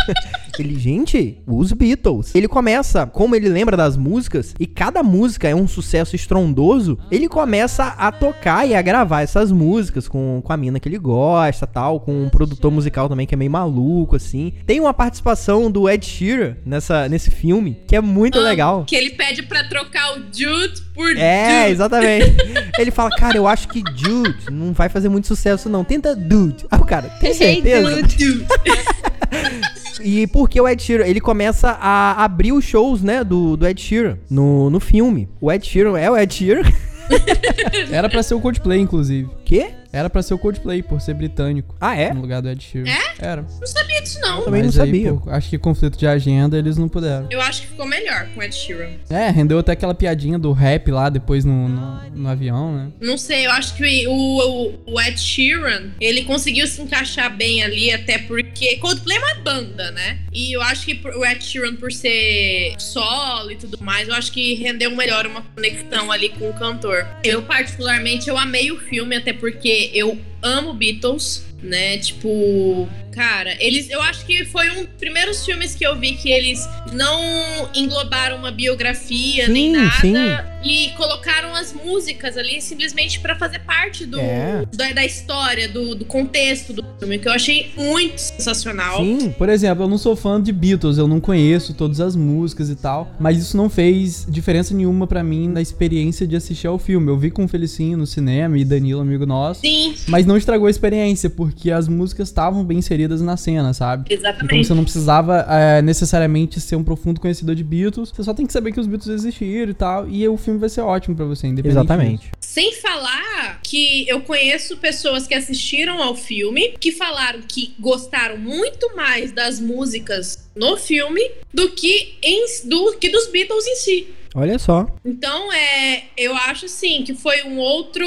ele, gente, os Beatles. Ele começa, como ele lembra das músicas, e cada música é um sucesso estrondoso, ele começa a tocar e a gravar essas músicas com, com a mina que ele gosta tal, com um produtor musical também que é meio maluco, assim. Tem uma participação do Ed Sheeran nessa, nesse filme, que é muito Amo legal. Que ele pede pra trocar o Jude por É, Dude. exatamente. Ele fala, cara, eu acho que Dude não vai fazer muito sucesso, não. Tenta Dude. Aí o cara, tem Hey, certeza? Dude. E porque o Ed Sheeran, ele começa a abrir os shows, né, do, do Ed Sheeran no, no filme. O Ed Sheeran é o Ed Sheeran? Era pra ser o Coldplay, inclusive. Quê? Era pra ser o Coldplay, por ser britânico. Ah, é? No lugar do Ed Sheeran. É? Era. Não sabia disso, não. Também Mas não aí, sabia. pô, acho que conflito de agenda eles não puderam. Eu acho que ficou melhor com Ed Sheeran. É, rendeu até aquela piadinha do rap lá depois no, no, no avião, né? Não sei, eu acho que o, o, o Ed Sheeran, ele conseguiu se encaixar bem ali, até porque Coldplay é uma banda, né? E eu acho que por- o Ed Sheeran, por ser solo e tudo mais, eu acho que rendeu melhor uma conexão ali com o cantor. Eu, particularmente, eu amei o filme, até porque eu amo Beatles, né? Tipo, cara, eles. Eu acho que foi um dos primeiros filmes que eu vi que eles não englobaram uma biografia nem Sim, nada sim. e colocaram as músicas ali simplesmente pra fazer parte do, É. da, da história, do, do contexto do filme, que eu achei muito sensacional. Sim. Por exemplo, eu não sou fã de Beatles, eu não conheço todas as músicas e tal, mas isso não fez diferença nenhuma pra mim na experiência de assistir ao filme. Eu vi com o Felicinho no cinema e Danilo, amigo nosso, Sim, mas não estragou a experiência, porque as músicas estavam bem inseridas na cena, sabe? Então exatamente. você não precisava é, necessariamente ser um profundo conhecedor de Beatles, você só tem que saber que os Beatles existiram e tal, e o filme vai ser ótimo pra você, independente Exatamente. Sem falar que eu conheço pessoas que assistiram ao filme que falaram que gostaram muito mais das músicas no filme do que, em, do, que dos Beatles em si. Olha só. Então, é, eu acho assim que foi um outro,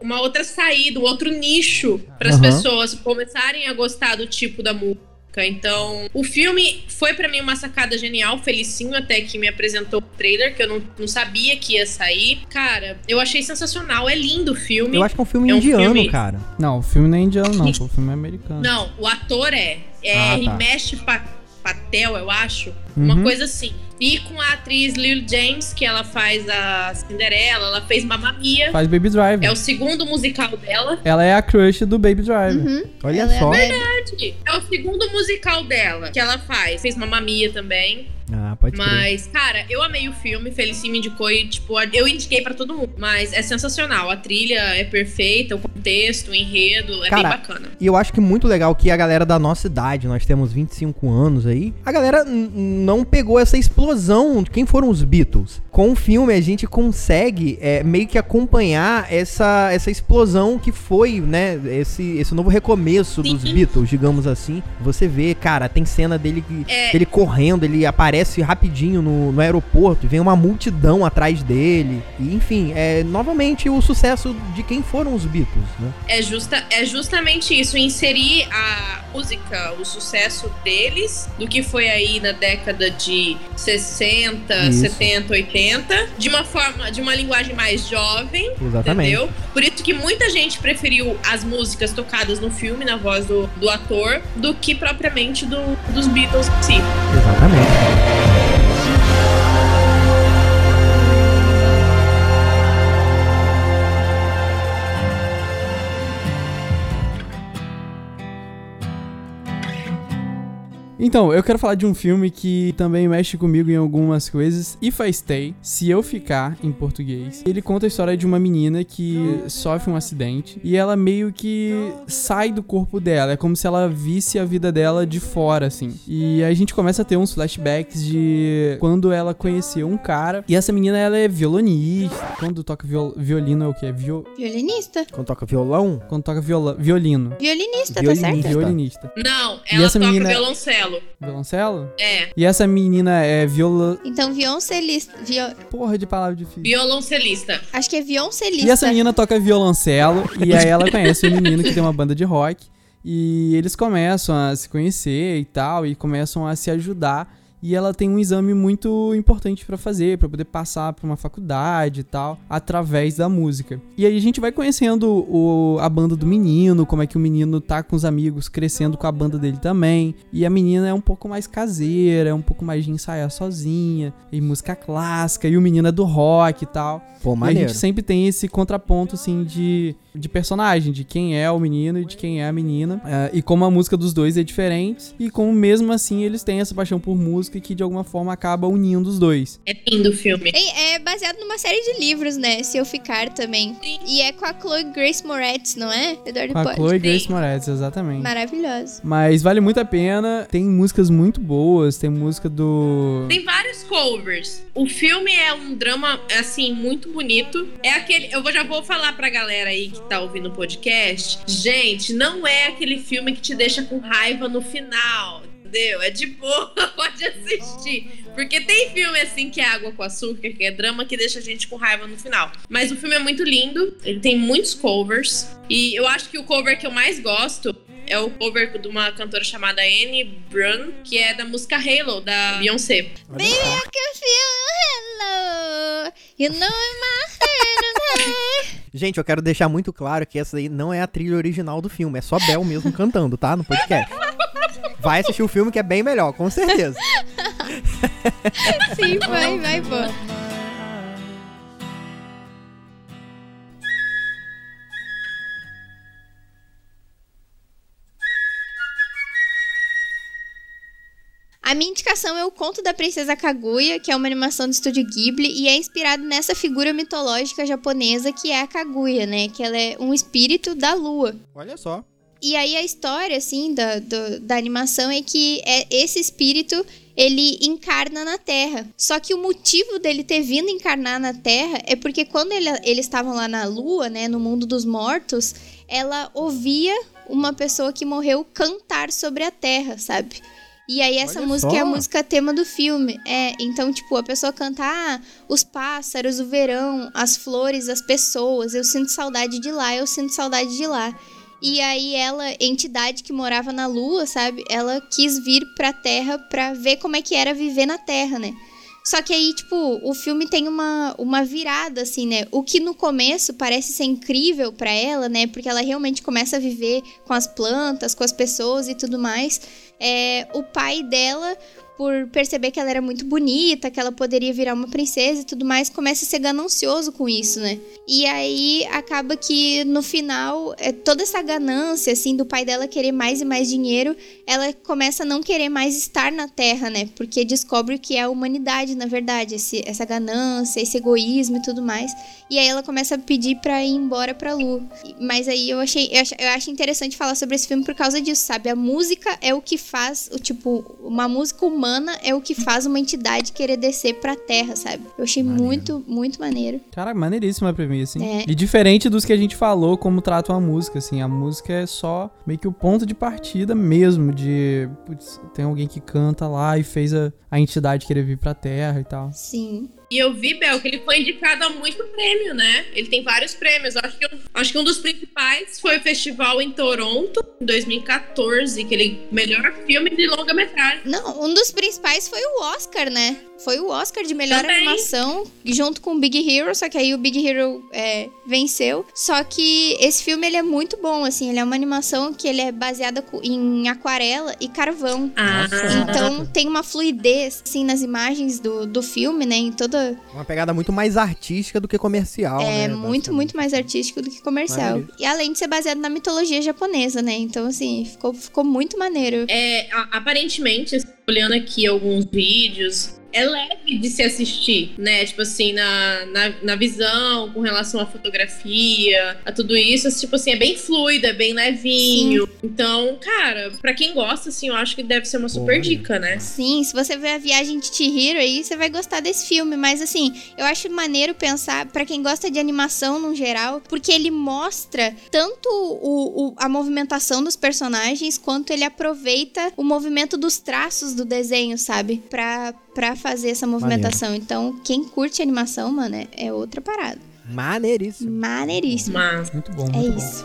uma outra saída, um outro nicho para as Aham. pessoas começarem a gostar do tipo da música. Época. Então, o filme foi pra mim uma sacada genial. Felicinho até que me apresentou o trailer, que eu não, não sabia que ia sair. Cara, eu achei sensacional. É lindo o filme. Eu acho que é um filme É um indiano, filme- cara. Não, o filme não é indiano, não, pô, o filme é americano. Não, o ator é. É Ah, tá. Himesh Pa- Patel, eu acho. Uma Uhum. coisa assim. E com a atriz Lil James, que ela faz a Cinderela, ela fez Mamma Mia. Faz Baby Driver. É o segundo musical dela. Ela é a crush do Baby Driver. Uhum. Olha Ela é só. Belle. Verdade. É o segundo musical dela que ela faz. Fez Mamma Mia também. Ah, pode crer. Mas, cara, eu amei o filme. Felicinho me indicou e, tipo, eu indiquei pra todo mundo. Mas é sensacional. A trilha é perfeita, o contexto, o enredo, é Cara, bem bacana. E eu acho que muito legal que a galera da nossa idade, nós temos 25 anos aí, a galera não pegou essa explosão de quem foram os Beatles. Com o filme a gente consegue é, meio que acompanhar essa, essa explosão que foi, né, esse, esse novo recomeço Sim. dos Beatles, digamos assim. Você vê, cara, tem cena dele, que- É. dele correndo, ele aparece rapidinho no, no aeroporto, e vem uma multidão atrás dele. E, enfim, é novamente o sucesso de quem foram os Beatles, né? É, justa, é justamente isso, inserir a música, o sucesso deles, do que foi aí na década de 60, Isso. 70, 80, de uma forma, de uma linguagem mais jovem, Exatamente. entendeu? Por isso que muita gente preferiu as músicas tocadas no filme, na voz do, do ator, do que propriamente do, dos Beatles em si. Exatamente. Então, eu quero falar de um filme que também mexe comigo em algumas coisas. If I Stay, Se Eu Ficar, em português. Ele conta a história de uma menina que sofre um acidente e ela meio que sai do corpo dela. É como se ela visse a vida dela de fora, assim. E a gente começa a ter uns flashbacks de quando ela conheceu um cara. E essa menina, ela é violonista. Quando toca viol- violino é o quê? Viol... Violinista. Quando toca violão, Quando toca viola... violino. Violinista, tá Violinista. certo? Violinista. Não, E ela essa toca menina- violoncelo. Violoncelo? É, E essa menina é viola... Então, violoncelista. Vio... Porra de palavra difícil. violoncelista. Acho que é violoncelista. E essa menina toca violoncelo e aí ela conhece um menino que tem uma banda de rock e eles começam a se conhecer e tal e começam a se ajudar e ela tem um exame muito importante pra fazer, pra poder passar pra uma faculdade e tal, através da música. E aí a gente vai conhecendo o, a banda do menino, como é que o menino tá com os amigos, crescendo com a banda dele também. E a menina é um pouco mais caseira, é um pouco mais de ensaiar sozinha, e música clássica, e o menino é do rock e tal. pô, E a gente sempre tem esse contraponto, assim, de, de personagem, de quem é o menino e de quem é a menina. Ah, e como a música dos dois é diferente, e como mesmo assim eles têm essa paixão por música que de alguma forma acaba unindo os dois. É lindo o filme. É, é baseado numa série de livros, né? Se Eu Ficar também. Sim. E é com a Chloe Grace Moretz, não é? Eduardo Com a Pode. Chloe Grace Moretz, exatamente. Maravilhoso. Mas vale muito a pena, tem músicas muito boas, tem música do... Tem vários covers. O filme é um drama, assim, muito bonito. É aquele. Eu já vou falar pra galera aí que tá ouvindo o podcast. Gente, não é aquele filme que te deixa com raiva no final. Entendeu? É de boa, pode assistir. Porque tem filme assim que é água com açúcar, que é drama que deixa a gente com raiva no final. Mas o filme é muito lindo, ele tem muitos covers. E eu acho que o cover que eu mais gosto é o cover de uma cantora chamada Anne Brun, que é da música Halo, da Beyoncé. Baby, I can feel hello. You know my head. Gente, eu quero deixar muito claro que essa aí não é a trilha original do filme, é só Bel mesmo cantando, tá? No podcast. Vai assistir o filme que é bem melhor, com certeza. Sim, vai, vai, pô. A minha indicação é o Conto da Princesa Kaguya, que é uma animação do estúdio Ghibli e é inspirado nessa figura mitológica japonesa que é a Kaguya, né? Que ela é um espírito da lua. Olha só. E aí a história, assim, da, do- da animação é que é esse espírito, ele encarna na Terra. Só que o motivo dele ter vindo encarnar na Terra é porque quando ele- eles estavam lá na Lua, né, no mundo dos mortos, ela ouvia uma pessoa que morreu cantar sobre a Terra, sabe? E aí essa Olha música só. é a música tema do filme. É, então, tipo, a pessoa canta ah, os pássaros, o verão, as flores, as pessoas. Eu sinto saudade de lá, eu sinto saudade de lá. E aí ela, entidade que morava na lua, sabe? Ela quis vir pra Terra pra ver como é que era viver na Terra, né? Só que aí, tipo, o filme tem uma, uma virada, assim, né? O que no começo parece ser incrível pra ela, né? Porque ela realmente começa a viver com as plantas, com as pessoas e tudo mais. É, o pai dela, por perceber que ela era muito bonita, que ela poderia virar uma princesa e tudo mais, começa a ser ganancioso com isso, né? E aí acaba que no final, é, toda essa ganância, assim, do pai dela querer mais e mais dinheiro, ela começa a não querer mais estar na Terra, né? Porque descobre que é a humanidade, na verdade, esse, essa ganância, esse egoísmo e tudo mais. E aí ela começa a pedir pra ir embora pra Lua. Mas aí eu achei, eu acho, eu acho interessante falar sobre esse filme por causa disso, sabe? A música é o que faz, o tipo, uma música humana é o que faz uma entidade querer descer pra Terra, sabe? Eu achei Maneiro. muito, muito maneiro. Cara, maneiríssima a premissa, hein? É. E diferente dos que a gente falou, como tratam a música, assim. A música é só meio que o ponto de partida mesmo, de... Putz, tem alguém que canta lá e fez a, a entidade querer vir pra Terra e tal. Sim. E eu vi, Bel, que ele foi indicado a muito prêmio, né? Ele tem vários prêmios. Acho que, acho que um dos principais foi o festival em Toronto, em 2014, que ele melhor filme de longa-metragem. Não, um dos principais foi o Oscar, né? Foi o Oscar de melhor Também. animação, junto com o Big Hero, só que aí o Big Hero é, venceu. Só que esse filme, ele é muito bom, assim, ele é uma animação que ele é baseada em aquarela e carvão. Ah, Então tem uma fluidez, assim, nas imagens do, do filme, né? Em toda. Uma pegada muito mais artística do que comercial, É né? muito, muito mais artístico do que comercial. Maneiro. E além de ser baseado na mitologia japonesa, né? Então, assim, ficou, ficou muito maneiro. É, aparentemente, olhando aqui alguns vídeos, é leve de se assistir, né? Tipo assim, na, na, na visão, com relação à fotografia, a tudo isso, tipo assim, é bem fluido, é bem levinho. Então, cara, pra quem gosta, assim, eu acho que deve ser uma super dica, né? Sim, se você ver a viagem de Chihiro aí, você vai gostar desse filme. Mas assim, eu acho maneiro pensar, pra quem gosta de animação no geral, porque ele mostra tanto o, o- a movimentação dos personagens, quanto ele aproveita o movimento dos traços do desenho, sabe? Pra, pra fazer essa movimentação. Então, quem curte animação, mano, é, é outra parada. Maneiríssimo. Maneiríssimo. Mas Muito bom, É muito bom. isso.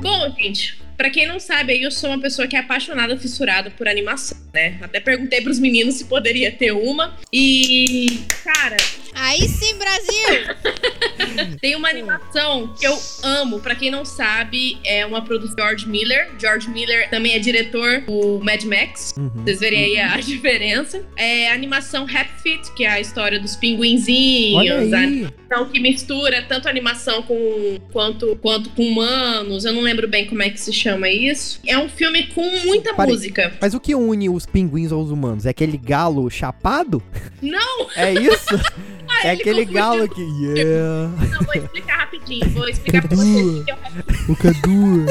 Bom, gente, pra quem não sabe, aí eu sou uma pessoa que é apaixonada, fissurada por animação, né? Até perguntei pros meninos se poderia ter uma. E, cara, Aí sim, Brasil! tem uma animação que eu amo. Pra quem não sabe, é uma produção de George Miller. George Miller também é diretor do Mad Max. Uhum. Vocês verem aí a diferença. É a animação Happy Feet, que é a história dos pinguinzinhos. A aí. animação que mistura tanto animação com quanto, quanto com humanos. Eu não lembro bem como é que se chama isso. É um filme com muita Parei. música. Mas o que une os pinguins aos humanos? É aquele galo chapado? Não, É isso? é ele aquele galo que. Yeah. não, vou explicar rapidinho. Vou explicar pra vocês o que é o Happy O Cadu.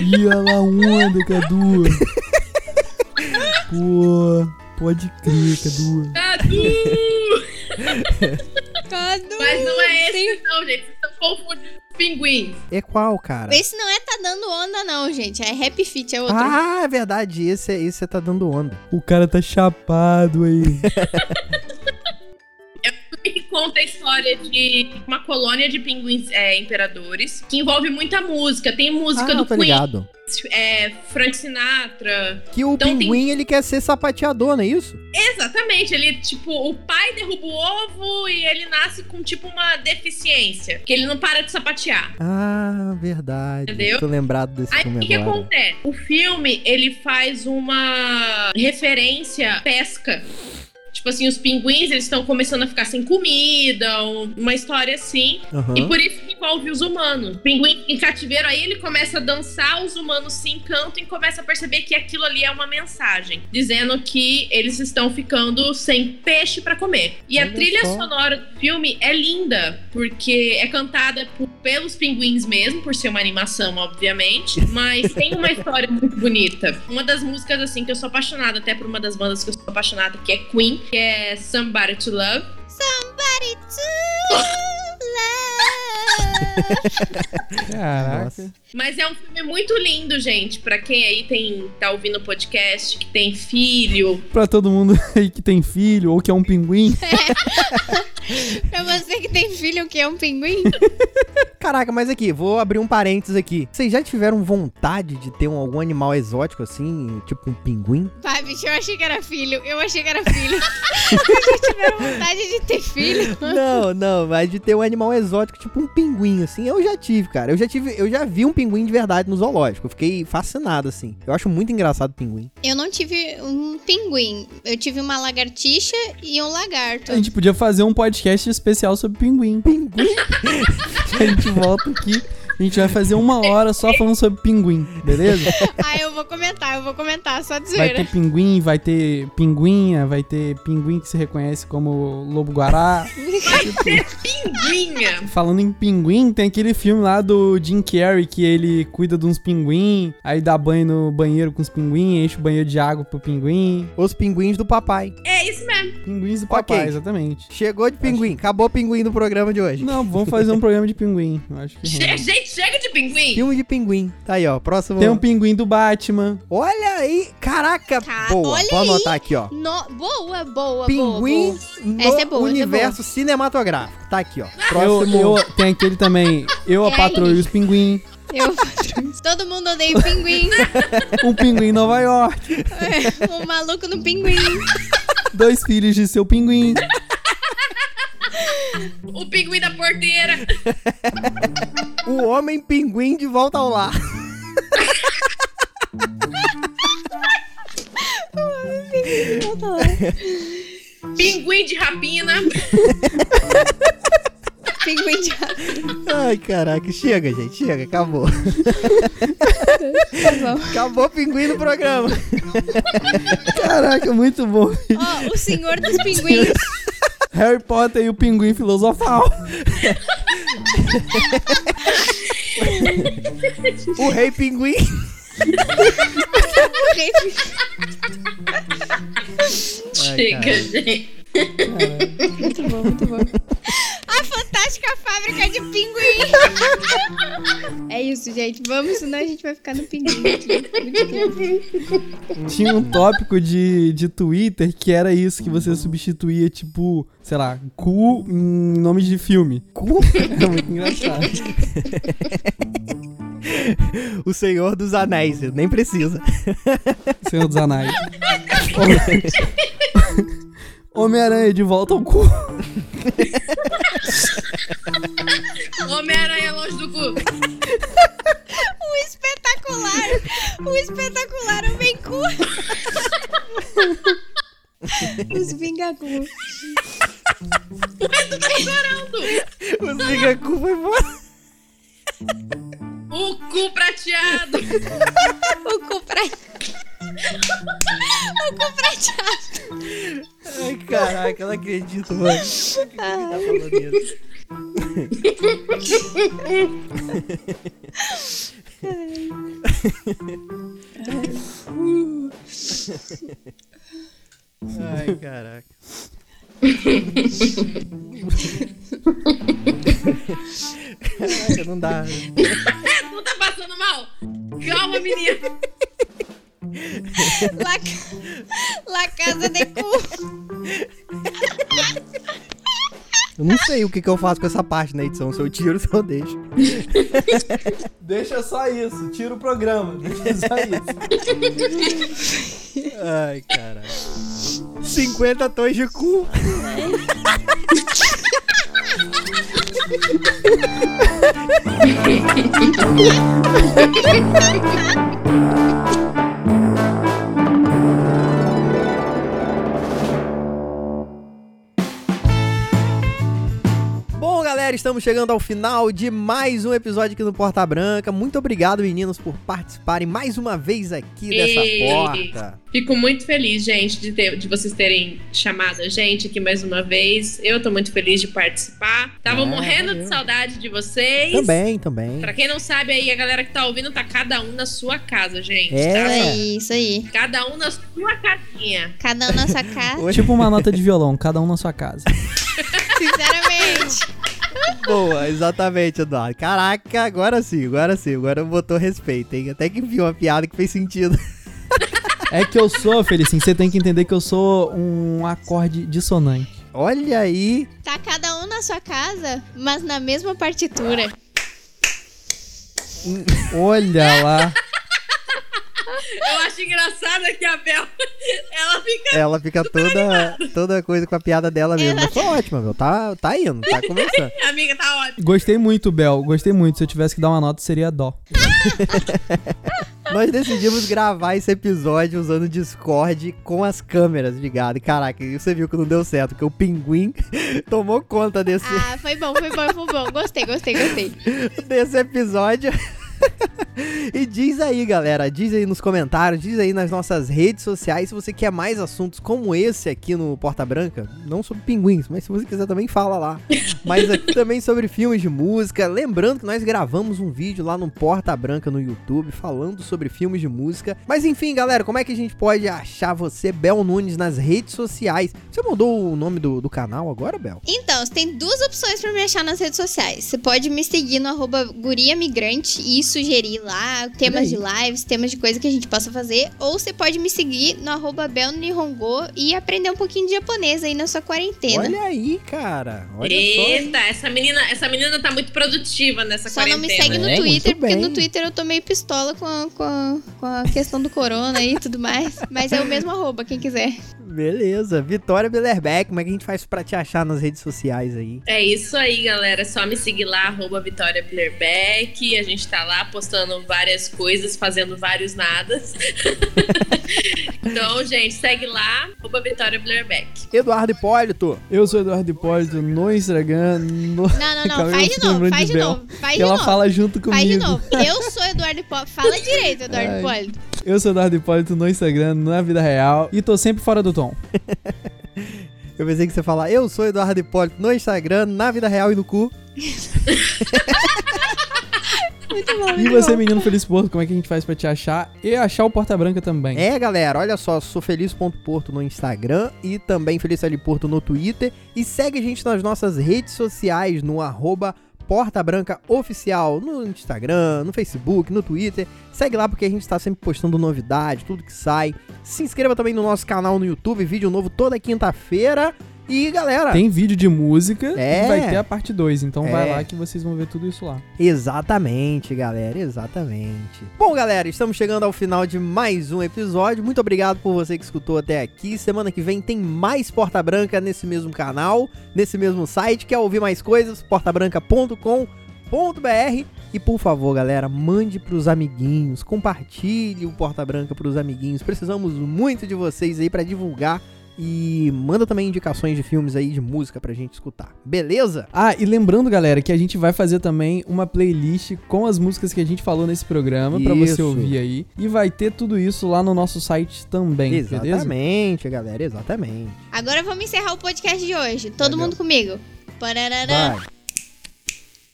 Ia lá onda, Cadu. Pô, pode crer, Cadu. Cadu! Mas não é esse, não, gente. Vocês estão confundindo os pinguins. É qual, cara? Esse não é tá dando onda, não, gente. É Happy Feet, é outro. Ah, é verdade. Esse, é- esse tá dando onda. O cara tá chapado aí. que conta a história de uma colônia de pinguins é, imperadores, que envolve muita música. Tem música ah, do Queen, ligado. é, Frank Sinatra. Que o Então tem- pinguim, ele quer ser sapateador, não é isso? Exatamente, ele, tipo, o pai derruba o ovo e ele nasce com, tipo, uma deficiência. Que ele não para de sapatear. Ah, verdade. Entendeu? Tô lembrado desse Aí o filme que, que acontece? O filme, ele faz uma referência à pesca. Tipo assim, os pinguins, eles estão começando a ficar sem comida, um- uma história assim. Aham. E por isso envolve os humanos. O pinguim em cativeiro, aí ele começa a dançar, os humanos se encantam e começa a perceber que aquilo ali é uma mensagem. Dizendo que eles estão ficando sem peixe pra comer. E a Olha trilha só. sonora do filme é linda, porque é cantada por- pelos pinguins mesmo, por ser uma animação, obviamente. Mas tem uma história muito bonita. Uma das músicas, assim, que eu sou apaixonada, até por uma das bandas que eu sou apaixonada, que é Queen, que é Somebody to Love. Somebody to love. Caraca. Nossa. Mas é um filme muito lindo, gente. Pra quem aí tem tá ouvindo o podcast, que tem filho. Pra todo mundo aí que tem filho ou que é um pinguim. pra você que tem filho, o que é um pinguim? Caraca, mas aqui, vou abrir um parêntises aqui. Vocês já tiveram vontade de ter um, algum animal exótico assim, tipo um pinguim? Vai, bicho, eu achei que era filho. Eu achei que era filho. Vocês já tiveram vontade de ter filho? Não, não, mas de ter um animal exótico, tipo um pinguim, assim, eu já tive, cara. Eu já tive, eu já vi um pinguim de verdade no zoológico. Eu fiquei fascinado, assim. Eu acho muito engraçado o pinguim. Eu não tive um pinguim. Eu tive uma lagartixa e um lagarto. A gente podia fazer um podcast especial sobre pinguim. Pinguim? a gente volta aqui. A gente vai fazer uma hora só falando sobre pinguim, beleza? Ah, eu vou comentar, eu vou comentar, só de Vai ter pinguim, vai ter pinguinha, vai ter pinguim que se reconhece como lobo-guará. Pinguinha. Falando em pinguim, tem aquele filme lá do Jim Carrey que ele cuida de uns pinguim, aí dá banho no banheiro com os pinguim, enche o banheiro de água pro pinguim. Os pinguins do papai. É isso mesmo. Pinguins do papai, Ok. exatamente. Chegou de pinguim. Acabou o pinguim do programa de hoje. Não, vamos fazer um programa de pinguim. Eu acho que Che- gente, chega de pinguim. Filme de pinguim. Tá aí, ó. Próximo. Tem um pinguim do Batman. Olha aí. Caraca. Ca- boa. olha Vou aí. anotar aqui, ó. No- Boa, boa, Pinguim boa. no Essa é boa, essa é universo cinematográfico. Tá aqui, ó. Eu, Próximo. eu, tem aquele também. Eu, a É aí. os pinguim. Eu, todo mundo odeia o pinguim. Um pinguim em Nova York. o maluco no pinguim. Dois filhos de seu pinguim. O pinguim da porteira. O homem pinguim de volta ao lar. Pinguim de rapina. Pinguim de Ai, caraca. Chega, gente. Chega. Acabou. Tá bom. Acabou o pinguim do programa. Caraca, muito bom. Ó, o senhor dos pinguins. Harry Potter e o pinguim filosofal. O rei pinguim. Chega, cara. gente. Muito bom, muito bom. A fantástica fábrica de pinguim. É isso, gente. Vamos, senão a gente vai ficar no pinguim. aqui. Tinha um tópico de, de Twitter que era isso, que você substituía, tipo, sei lá, cu em nome de filme. Cu? É muito engraçado. O Senhor dos Anéis. Nem precisa. Senhor dos Anéis. Homem-Aranha de volta ao cu. Homem-Aranha longe do cu. O espetacular. O espetacular Homem Cu. Os Vingacu. Os Vingacu foi embora. O cu prateado. O cu pra... O cu prateado. Ai, caraca. Eu não acredito, mano. Tá isso. Ai, caraca. Caraca, não dá. Não tá passando mal? Calma, menina. La, La Casa de Cu. Eu não sei o que, que eu faço com essa parte na edição. Se eu tiro, se eu deixo. Deixa só isso, tira o programa. Deixa só isso. Ai, caralho. 50 tons de cu. Ha ha ha! Estamos chegando ao final de mais um episódio aqui no Porta Branca. Muito obrigado, meninos, por participarem mais uma vez aqui dessa porta. Fico muito feliz, gente, de, ter- de vocês terem chamado a gente aqui mais uma vez. Eu tô muito feliz de participar. Tava É, morrendo valeu. de saudade de vocês. Também, também. Pra quem não sabe aí, a galera que tá ouvindo tá cada um na sua casa, gente. É. tá? Isso aí, isso aí. Cada um na sua casinha. Cada um na sua casa. Tipo uma nota de violão, cada um na sua casa. Sinceramente. Boa, exatamente, Eduardo. Caraca, agora sim, agora sim. Agora botou respeito, hein? Até que viu uma piada que fez sentido. É que eu sou, Felicinho, você tem que entender que eu sou um acorde dissonante. Olha aí. Tá cada um na sua casa, mas na mesma partitura. Olha lá. Eu acho engraçado que a Bel, ela fica. Ela fica toda, toda coisa com a piada dela mesmo. Mas foi ótima, meu. Tá, tá indo, tá começando. Amiga, tá ótimo. Gostei muito, Bel. Gostei muito. Se eu tivesse que dar uma nota, seria dó. Nós decidimos gravar esse episódio usando o Discord com as câmeras ligadas. E Caraca, você viu que não deu certo, que o pinguim tomou conta desse, Ah, foi bom, foi bom, foi bom. Gostei, gostei, gostei. desse episódio. E diz aí, galera, diz aí nos comentários, diz aí nas nossas redes sociais se você quer mais assuntos como esse aqui no Porta Branca, não sobre pinguins, mas se você quiser também fala lá. Mas aqui também sobre filmes de música. Lembrando que nós gravamos um vídeo lá no Porta Branca no YouTube falando sobre filmes de música. Mas enfim, galera, como é que a gente pode achar você, Bel Nunes, nas redes sociais? Você mudou o nome do, do canal agora, Bel? Então, você tem duas opções pra me achar nas redes sociais. Você pode me seguir no arroba Guria Migrante e sugerir lá temas de lives, temas de coisa que a gente possa fazer. Ou você pode me seguir no arroba e aprender um pouquinho de japonês aí na sua quarentena. Olha aí, cara. Olha só. Eita, essa menina, essa menina tá muito produtiva nessa Só não me quarentena. segue no É, Twitter, porque no Twitter eu tô meio pistola com a, com a, com a questão do corona e tudo mais. Mas é o mesmo arroba, quem quiser. Beleza. Vitória Billerbeck, como é que a gente faz pra te achar nas redes sociais aí? É isso aí, galera. É só me seguir lá, arroba Vitória Playerback. A gente tá lá postando várias coisas, fazendo vários nadas. então, gente, segue lá, arroba Vitória Playerback. Eduardo Hipólito. Eu sou Eduardo Hipólito no Instagram. No... Não, não, não. Calma, Faz de novo, faz de Bel. novo. Faz de ela novo. fala junto comigo. Faz de novo. Eu sou Eduardo Hipólito. Fala direito, Eduardo Ai. Hipólito. Eu sou Eduardo Hipólito no Instagram, na vida real. E tô sempre fora do tom. Eu pensei que você ia falar, eu sou Eduardo Hipólito no Instagram, na vida real e no cu. Muito bom. E você, menino Feliz Porto, como é que a gente faz pra te achar? E achar o Porta Branca também. É, galera, olha só, sou feliz.porto no Instagram e também Feliz L Porto no Twitter. E segue a gente nas nossas redes sociais, no arroba Porta Branca Oficial, no Instagram, no Facebook, no Twitter. Segue lá porque a gente tá sempre postando novidade, tudo que sai. Se inscreva também no nosso canal no YouTube, vídeo novo toda quinta-feira. E, galera, Tem vídeo de música É. e vai ter a parte 2. Então vai É. lá que vocês vão ver tudo isso lá. Exatamente, galera, exatamente. Bom, galera, estamos chegando ao final de mais um episódio. Muito obrigado por você que escutou até aqui. Semana que vem tem mais Porta Branca nesse mesmo canal, nesse mesmo site. Quer ouvir mais coisas? portabranca.com.br. E por favor, galera, mande pros amiguinhos, compartilhe o Porta Branca pros amiguinhos. Precisamos muito de vocês aí para divulgar e manda também indicações de filmes aí de música pra gente escutar. Beleza? Ah, e lembrando, galera, que a gente vai fazer também uma playlist com as músicas que a gente falou nesse programa pra você ouvir aí. E vai ter tudo isso lá no nosso site também, beleza? Exatamente, galera, exatamente. Agora vamos encerrar o podcast de hoje. Todo Valeu. mundo comigo. Pararará, Vai.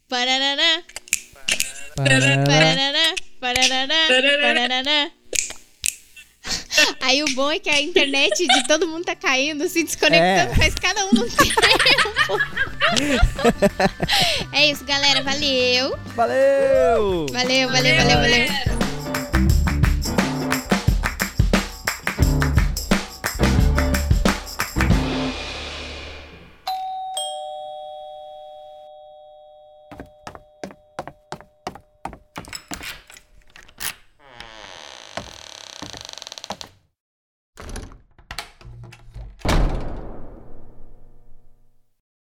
pararará, Parará. pararará, pararará, pararará. Aí o bom é que a internet de todo mundo tá caindo, se desconectando, É. faz cada um no tempo. é isso, galera. Valeu. Valeu! Valeu, valeu, valeu, valeu.